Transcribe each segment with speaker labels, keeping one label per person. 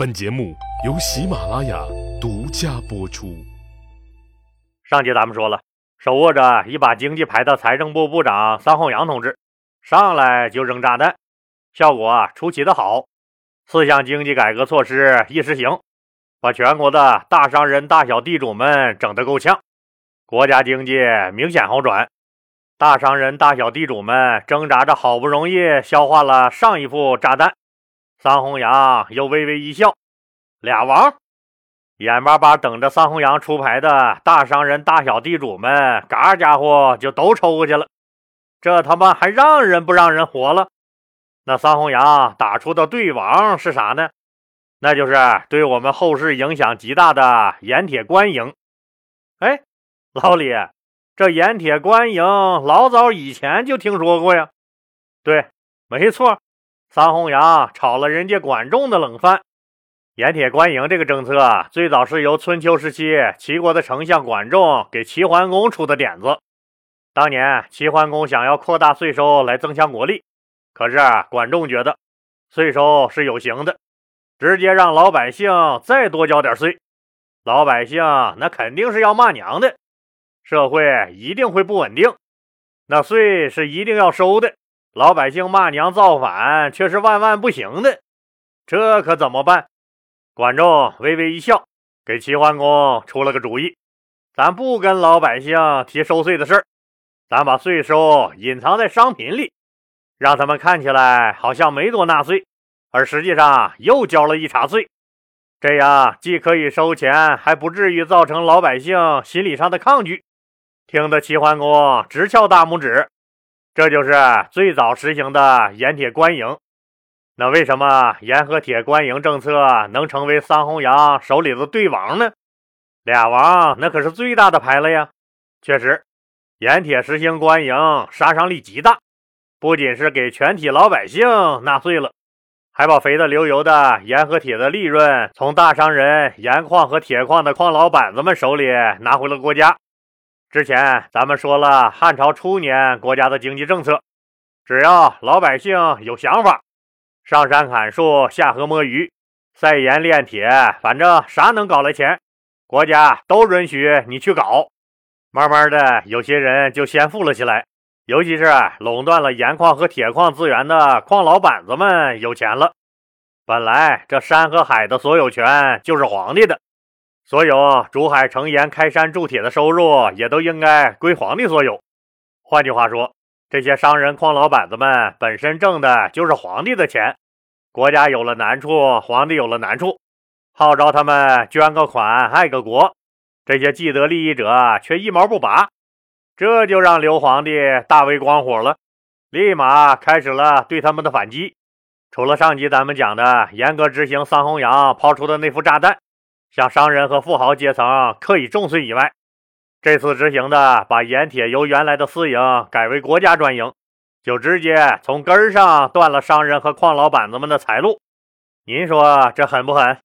Speaker 1: 本节目由喜马拉雅独家播出。
Speaker 2: 上集咱们说了，手握着一把经济牌的财政部部长桑弘羊同志，上来就扔炸弹，效果出奇的好。四项经济改革措施一实行，把全国的大商人、大小地主们整得够呛，国家经济明显好转。大商人、大小地主们挣扎着，好不容易消化了上一副炸弹。桑弘羊又微微一笑，俩王，眼巴巴等着桑弘羊出牌的大商人、大小地主们，嘎家伙就都抽过去了。这他妈还让人不让人活了？那桑弘羊打出的对王是啥呢？那就是对我们后世影响极大的盐铁官营。哎，老李，这盐铁官营老早以前就听说过呀。对，没错。桑弘羊炒了人家管仲的冷饭，盐铁官营这个政策最早是由春秋时期齐国的丞相管仲给齐桓公出的点子。当年齐桓公想要扩大税收来增强国力，可是管仲觉得税收是有形的，直接让老百姓再多交点税，老百姓那肯定是要骂娘的，社会一定会不稳定，那税是一定要收的。老百姓骂娘造反，却是万万不行的，这可怎么办？管仲微微一笑，给齐桓公出了个主意：咱不跟老百姓提收税的事儿，咱把税收隐藏在商品里，让他们看起来好像没多纳税，而实际上又交了一茬税。这样既可以收钱，还不至于造成老百姓心理上的抗拒。听得齐桓公直翘大拇指。这就是最早实行的盐铁官营。那为什么盐和铁官营政策能成为桑弘羊手里的对王呢？俩王那可是最大的牌了呀！确实，盐铁实行官营，杀伤力极大，不仅是给全体老百姓纳税了，还把肥的流油的盐和铁的利润从大商人、盐矿和铁矿的矿老板子们手里拿回了国家。之前咱们说了，汉朝初年国家的经济政策，只要老百姓有想法，上山砍树、下河摸鱼、晒盐炼铁，反正啥能搞来钱，国家都允许你去搞。慢慢的，有些人就先富了起来，尤其是垄断了盐矿和铁矿资源的矿老板子们有钱了。本来这山和海的所有权就是皇帝的。所有竹海成盐、开山铸铁的收入也都应该归皇帝所有。换句话说，这些商人、矿老板子们本身挣的就是皇帝的钱。国家有了难处，皇帝有了难处，号召他们捐个款、爱个国，这些既得利益者却一毛不拔，这就让刘皇帝大为光火了，立马开始了对他们的反击。除了上集咱们讲的严格执行桑弘羊抛出的那副炸弹。向商人和富豪阶层可以重税以外，这次执行的把盐铁由原来的私营改为国家专营，就直接从根儿上断了商人和矿老板子们的财路。您说这狠不狠？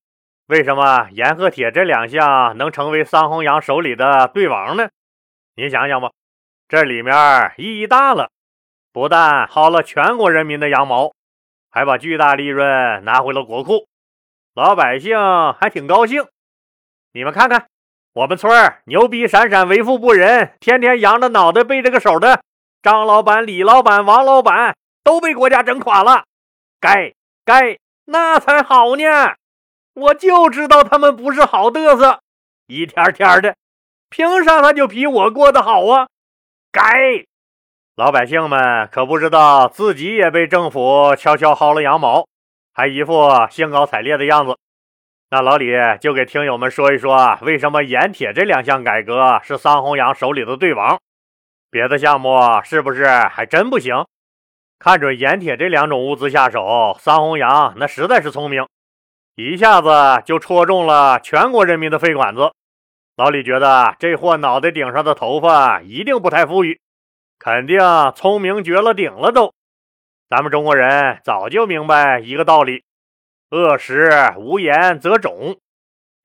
Speaker 2: 为什么盐和铁这两项能成为桑弘羊手里的对王呢？您想想吧，这里面意义大了，不但薅了全国人民的羊毛，还把巨大利润拿回了国库，老百姓还挺高兴。你们看看，我们村牛逼闪闪，为富不仁，天天扬着脑袋背着个手的张老板、李老板、王老板都被国家整垮了。该该，那才好呢！我就知道他们不是好嘚瑟，一天天的，凭啥他就比我过得好啊？该，老百姓们可不知道自己也被政府悄悄薅了羊毛，还一副兴高采烈的样子。那老李就给听友们说一说，为什么盐铁这两项改革是桑弘羊手里的对王，别的项目是不是还真不行？看准盐铁这两种物资下手，桑弘羊那实在是聪明，一下子就戳中了全国人民的肺管子。老李觉得这货脑袋顶上的头发一定不太富裕，肯定聪明绝了顶了都。咱们中国人早就明白一个道理。饿食无盐则肿，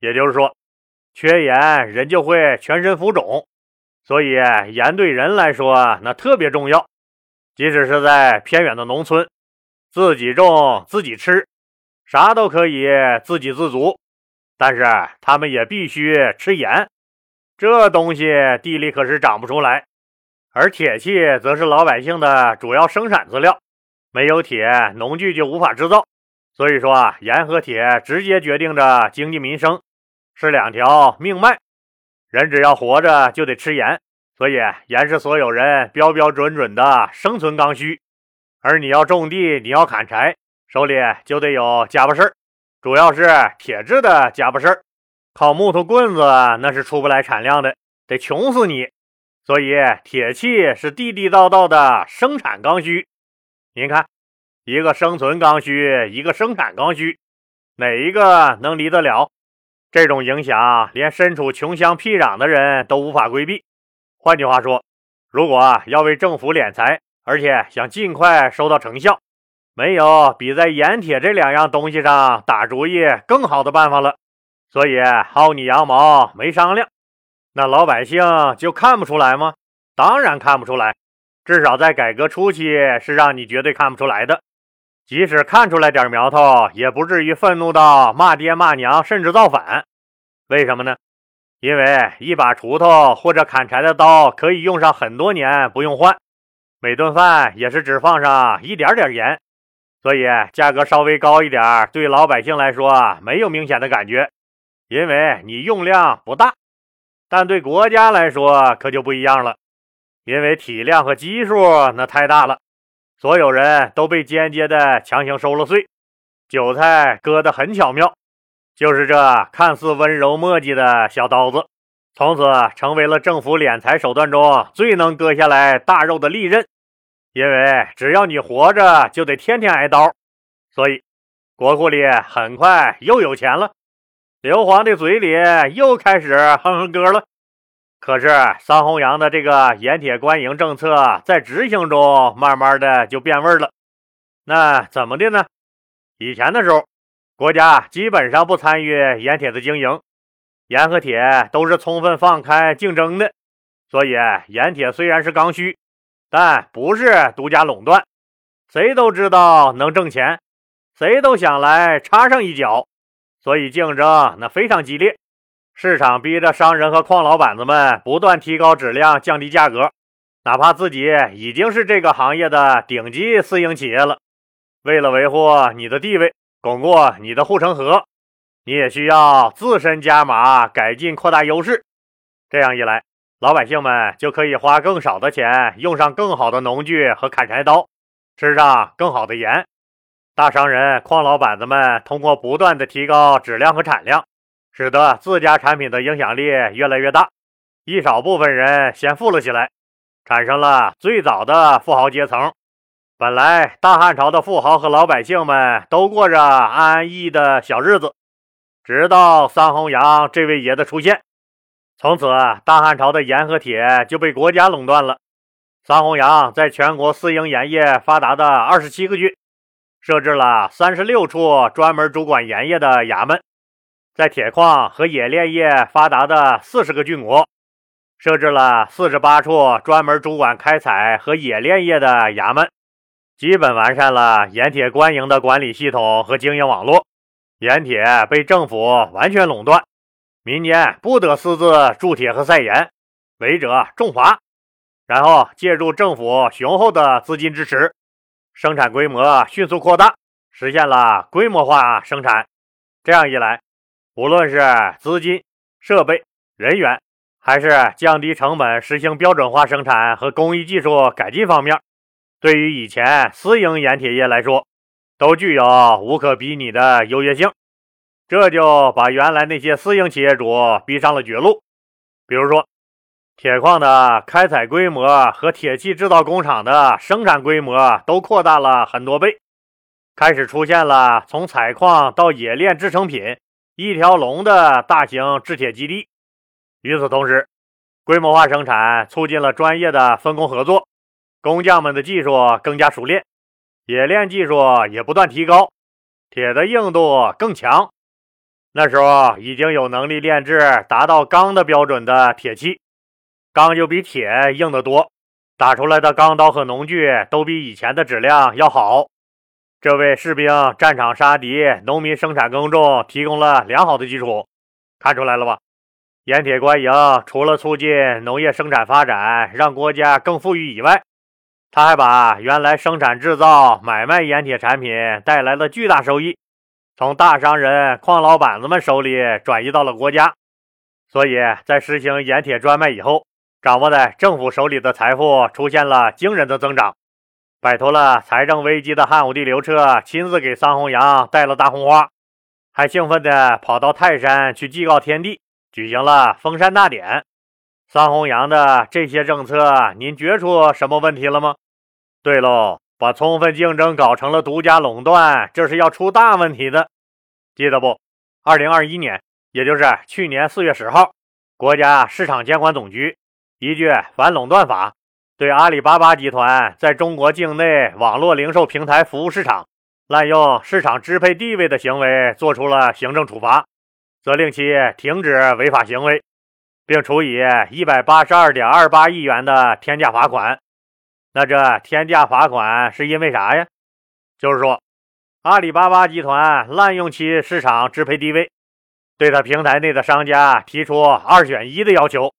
Speaker 2: 也就是说，缺盐人就会全身浮肿，所以盐对人来说那特别重要。即使是在偏远的农村，自己种自己吃，啥都可以自给自足，但是他们也必须吃盐，这东西地里可是长不出来。而铁器则是老百姓的主要生产资料，没有铁，农具就无法制造。所以说啊，盐和铁直接决定着经济民生，是两条命脉。人只要活着就得吃盐，所以盐是所有人标标准准的生存刚需。而你要种地，你要砍柴，手里就得有家伙事儿，主要是铁制的家伙事儿，靠木头棍子那是出不来产量的，得穷死你。所以，铁器是地地道道的生产刚需。您看，一个生存刚需，一个生产刚需，哪一个能离得了？这种影响，连身处穷乡僻壤的人都无法规避。换句话说，如果要为政府敛财，而且想尽快收到成效，没有比在盐铁这两样东西上打主意更好的办法了。所以，薅你羊毛没商量。那老百姓就看不出来吗？当然看不出来，至少在改革初期是让你绝对看不出来的。即使看出来点苗头，也不至于愤怒到骂爹骂娘，甚至造反。为什么呢？因为一把锄头或者砍柴的刀可以用上很多年不用换，每顿饭也是只放上一点点盐，所以价格稍微高一点，对老百姓来说没有明显的感觉，因为你用量不大。但对国家来说可就不一样了，因为体量和基数那太大了，所有人都被间接的强行收了税，韭菜割得很巧妙，就是这看似温柔墨迹的小刀子，从此成为了政府敛财手段中最能割下来大肉的利刃。因为只要你活着，就得天天挨刀，所以国库里很快又有钱了。刘皇的嘴里又开始哼哼歌了。可是桑弘羊的这个盐铁官营政策在执行中，慢慢的就变味了。那怎么的呢？以前的时候，国家基本上不参与盐铁的经营，盐和铁都是充分放开竞争的。所以盐铁虽然是刚需，但不是独家垄断，谁都知道能挣钱，谁都想来插上一脚。所以竞争那非常激烈，市场逼着商人和矿老板子们不断提高质量、降低价格，哪怕自己已经是这个行业的顶级私营企业了，为了维护你的地位、巩固你的护城河，你也需要自身加码、改进、扩大优势。这样一来，老百姓们就可以花更少的钱，用上更好的农具和砍柴刀，吃上更好的盐。大商人、矿老板子们通过不断的提高质量和产量，使得自家产品的影响力越来越大。一少部分人先富了起来，产生了最早的富豪阶层。本来大汉朝的富豪和老百姓们都过着安安逸逸的小日子，直到桑弘羊这位爷的出现，从此大汉朝的盐和铁就被国家垄断了。桑弘羊在全国私营盐业发达的二十七个郡。设置了三十六处专门主管盐业的衙门，在铁矿和冶炼业发达的四十个郡国，设置了四十八处专门主管开采和冶炼业的衙门，基本完善了盐铁官营的管理系统和经营网络。盐铁被政府完全垄断，民间不得私自铸铁和晒盐，违者重罚。然后借助政府雄厚的资金支持。生产规模迅速扩大，实现了规模化生产。这样一来，无论是资金、设备、人员，还是降低成本、实行标准化生产和工艺技术改进方面，对于以前私营盐铁业来说，都具有无可比拟的优越性。这就把原来那些私营企业主逼上了绝路。比如说，铁矿的开采规模和铁器制造工厂的生产规模都扩大了很多倍，开始出现了从采矿到冶炼制成品一条龙的大型制铁基地。与此同时，规模化生产促进了专业的分工合作，工匠们的技术更加熟练，冶炼技术也不断提高，铁的硬度更强。那时候已经有能力炼制达到钢的标准的铁器。钢就比铁硬得多，打出来的钢刀和农具都比以前的质量要好。这为士兵战场杀敌、农民生产耕种提供了良好的基础。看出来了吧？盐铁官营除了促进农业生产发展，让国家更富裕以外，他还把原来生产制造、买卖盐铁产品带来了巨大收益，从大商人、矿老板子们手里转移到了国家。所以在实行盐铁专卖以后，掌握在政府手里的财富出现了惊人的增长。摆脱了财政危机的汉武帝刘彻亲自给桑弘羊戴了大红花。还兴奋地跑到泰山去祭告天地，举行了封山大典。桑弘羊的这些政策，您觉出什么问题了吗？对喽，把充分竞争搞成了独家垄断，这是要出大问题的。记得不？二零二一年，也就是去年四月十号，国家市场监管总局依据反垄断法，对阿里巴巴集团在中国境内网络零售平台服务市场。滥用市场支配地位的行为，作出了行政处罚，责令其停止违法行为，并处以一百八十二点二八亿元的天价罚款。那这天价罚款是因为啥呀？就是说，阿里巴巴集团滥用其市场支配地位，对他平台内的商家提出二选一的要求，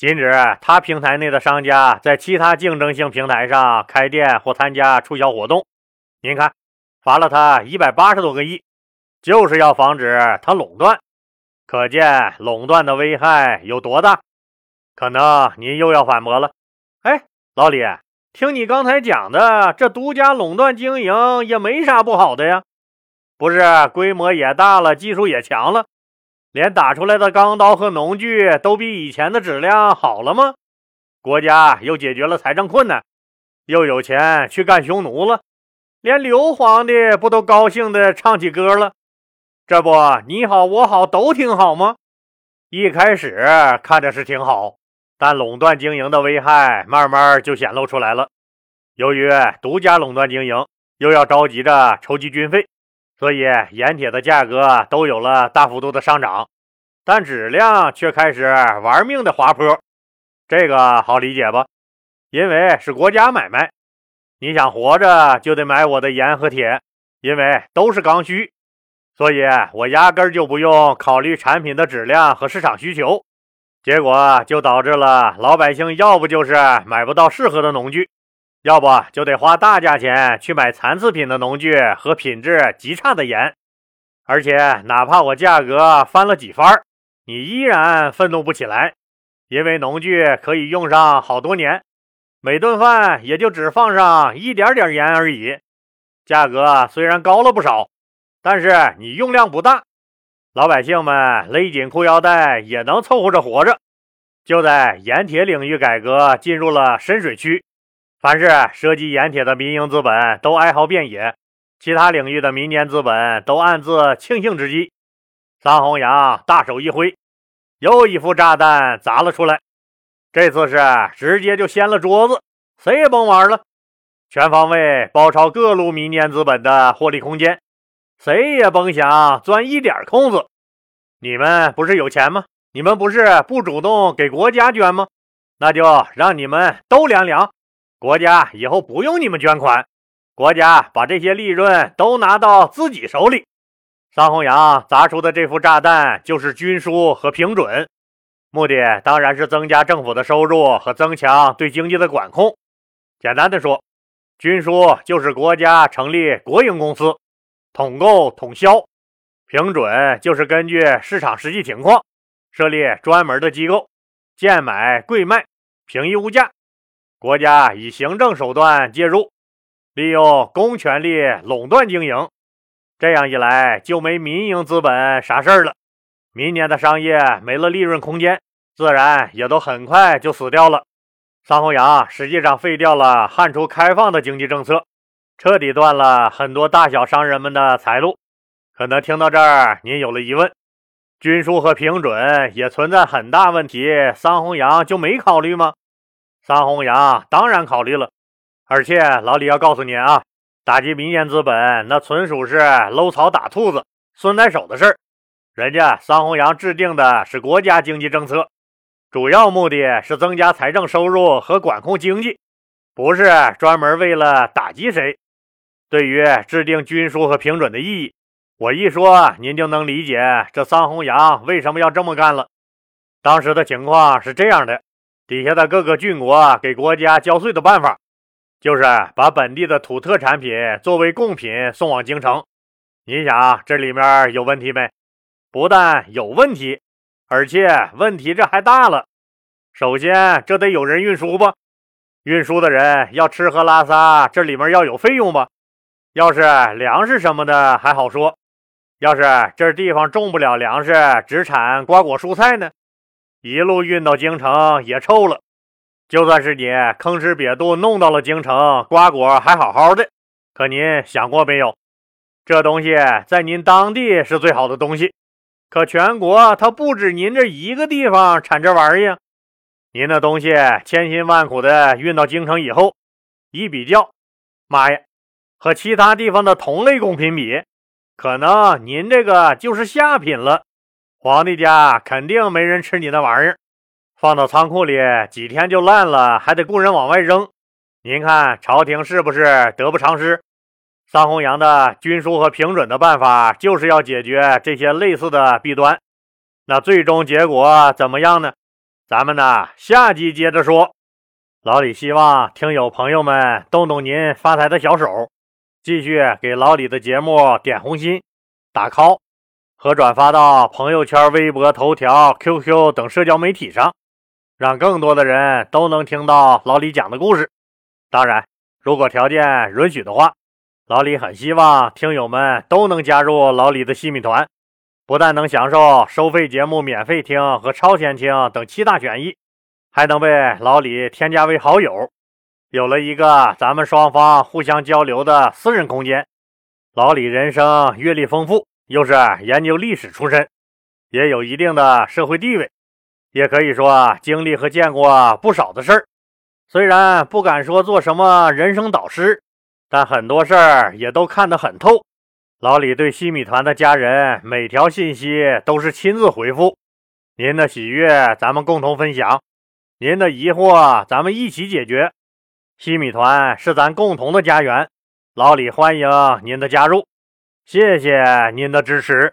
Speaker 2: 禁止他平台内的商家在其他竞争性平台上开店或参加促销活动。您看。罚了他一百八十多个亿，就是要防止他垄断。可见垄断的危害有多大？可能您又要反驳了。哎，老李，听你刚才讲的，这独家垄断经营也没啥不好的呀。不是规模也大了，技术也强了，连打出来的钢刀和农具都比以前的质量好了吗？国家又解决了财政困难，又有钱去干匈奴了。连刘皇帝不都高兴的唱起歌了？这不你好我好都挺好吗？一开始看着是挺好，但垄断经营的危害慢慢就显露出来了。由于独家垄断经营，又要着急着筹集军费，所以盐铁的价格都有了大幅度的上涨，但质量却开始玩命的滑坡。这个好理解吧？因为是国家买卖。你想活着就得买我的盐和铁，因为都是刚需，所以我压根就不用考虑产品的质量和市场需求，结果就导致了老百姓要不就是买不到适合的农具，要不就得花大价钱去买残次品的农具和品质极差的盐，而且哪怕我价格翻了几番，你依然愤怒不起来，因为农具可以用上好多年。每顿饭也就只放上一点点盐而已，价格虽然高了不少，但是你用量不大，老百姓们勒紧裤腰带也能凑合着活着。就在盐铁领域改革进入了深水区，凡是涉及盐铁的民营资本都哀嚎遍野，其他领域的民间资本都暗自庆幸之际，桑弘羊大手一挥，又一副炸弹砸了出来。这次是直接就掀了桌子，谁也甭玩了，全方位包抄各路民间资本的获利空间，谁也甭想钻一点空子。你们不是有钱吗？你们不是不主动给国家捐吗？那就让你们都凉凉，国家以后不用你们捐款，国家把这些利润都拿到自己手里。桑弘羊砸出的这副炸弹就是军书和平准。目的当然是增加政府的收入和增强对经济的管控。简单的说，军书就是国家成立国营公司，统购统销；平准就是根据市场实际情况设立专门的机构，贱买贵卖，平抑物价。国家以行政手段介入，利用公权力垄断经营。这样一来，就没民营资本啥事儿了。明年的商业没了利润空间，自然也都很快就死掉了。桑弘羊实际上废掉了汉初开放的经济政策，彻底断了很多大小商人们的财路。可能听到这儿，您有了疑问：军书和平准也存在很大问题，桑弘羊就没考虑吗？桑弘羊当然考虑了，而且老李要告诉您啊，打击民间资本那纯属是搂草打兔子、孙带手的事儿。人家桑弘羊制定的是国家经济政策，主要目的是增加财政收入和管控经济，不是专门为了打击谁。对于制定军书和平准的意义，我一说您就能理解这桑弘羊为什么要这么干了。当时的情况是这样的：底下的各个郡国给国家交税的办法，就是把本地的土特产品作为贡品送往京城。你想这里面有问题没？不但有问题，而且问题这还大了。首先，这得有人运输吧？运输的人要吃喝拉撒，这里面要有费用吧？要是粮食什么的还好说，要是这地方种不了粮食，只产瓜果蔬菜呢？一路运到京城也臭了。就算是你吭哧瘪肚弄到了京城，瓜果还好好的，可您想过没有？这东西在您当地是最好的东西。可全国它不止您这一个地方产这玩意儿，您的东西千辛万苦的运到京城以后，一比较，妈呀，和其他地方的同类贡品比，可能您这个就是下品了。皇帝家肯定没人吃你那玩意儿，放到仓库里几天就烂了，还得雇人往外扔。您看朝廷是不是得不偿失？桑弘羊的军书和评准的办法，就是要解决这些类似的弊端。那最终结果怎么样呢？咱们呢下集接着说。老李希望听友朋友们动动您发财的小手，继续给老李的节目点红心、打 call 和转发到朋友圈、微博、头条、QQ 等社交媒体上，让更多的人都能听到老李讲的故事。当然，如果条件允许的话。老李很希望听友们都能加入老李的西米团，不但能享受收费节目免费听和超前听等七大权益，还能被老李添加为好友，有了一个咱们双方互相交流的私人空间。老李人生阅历丰富，又是研究历史出身，也有一定的社会地位，也可以说经历和见过不少的事儿。虽然不敢说做什么人生导师。但很多事儿也都看得很透。老李对西米团的家人每条信息都是亲自回复。您的喜悦咱们共同分享，您的疑惑咱们一起解决。西米团是咱共同的家园，老李欢迎您的加入，谢谢您的支持。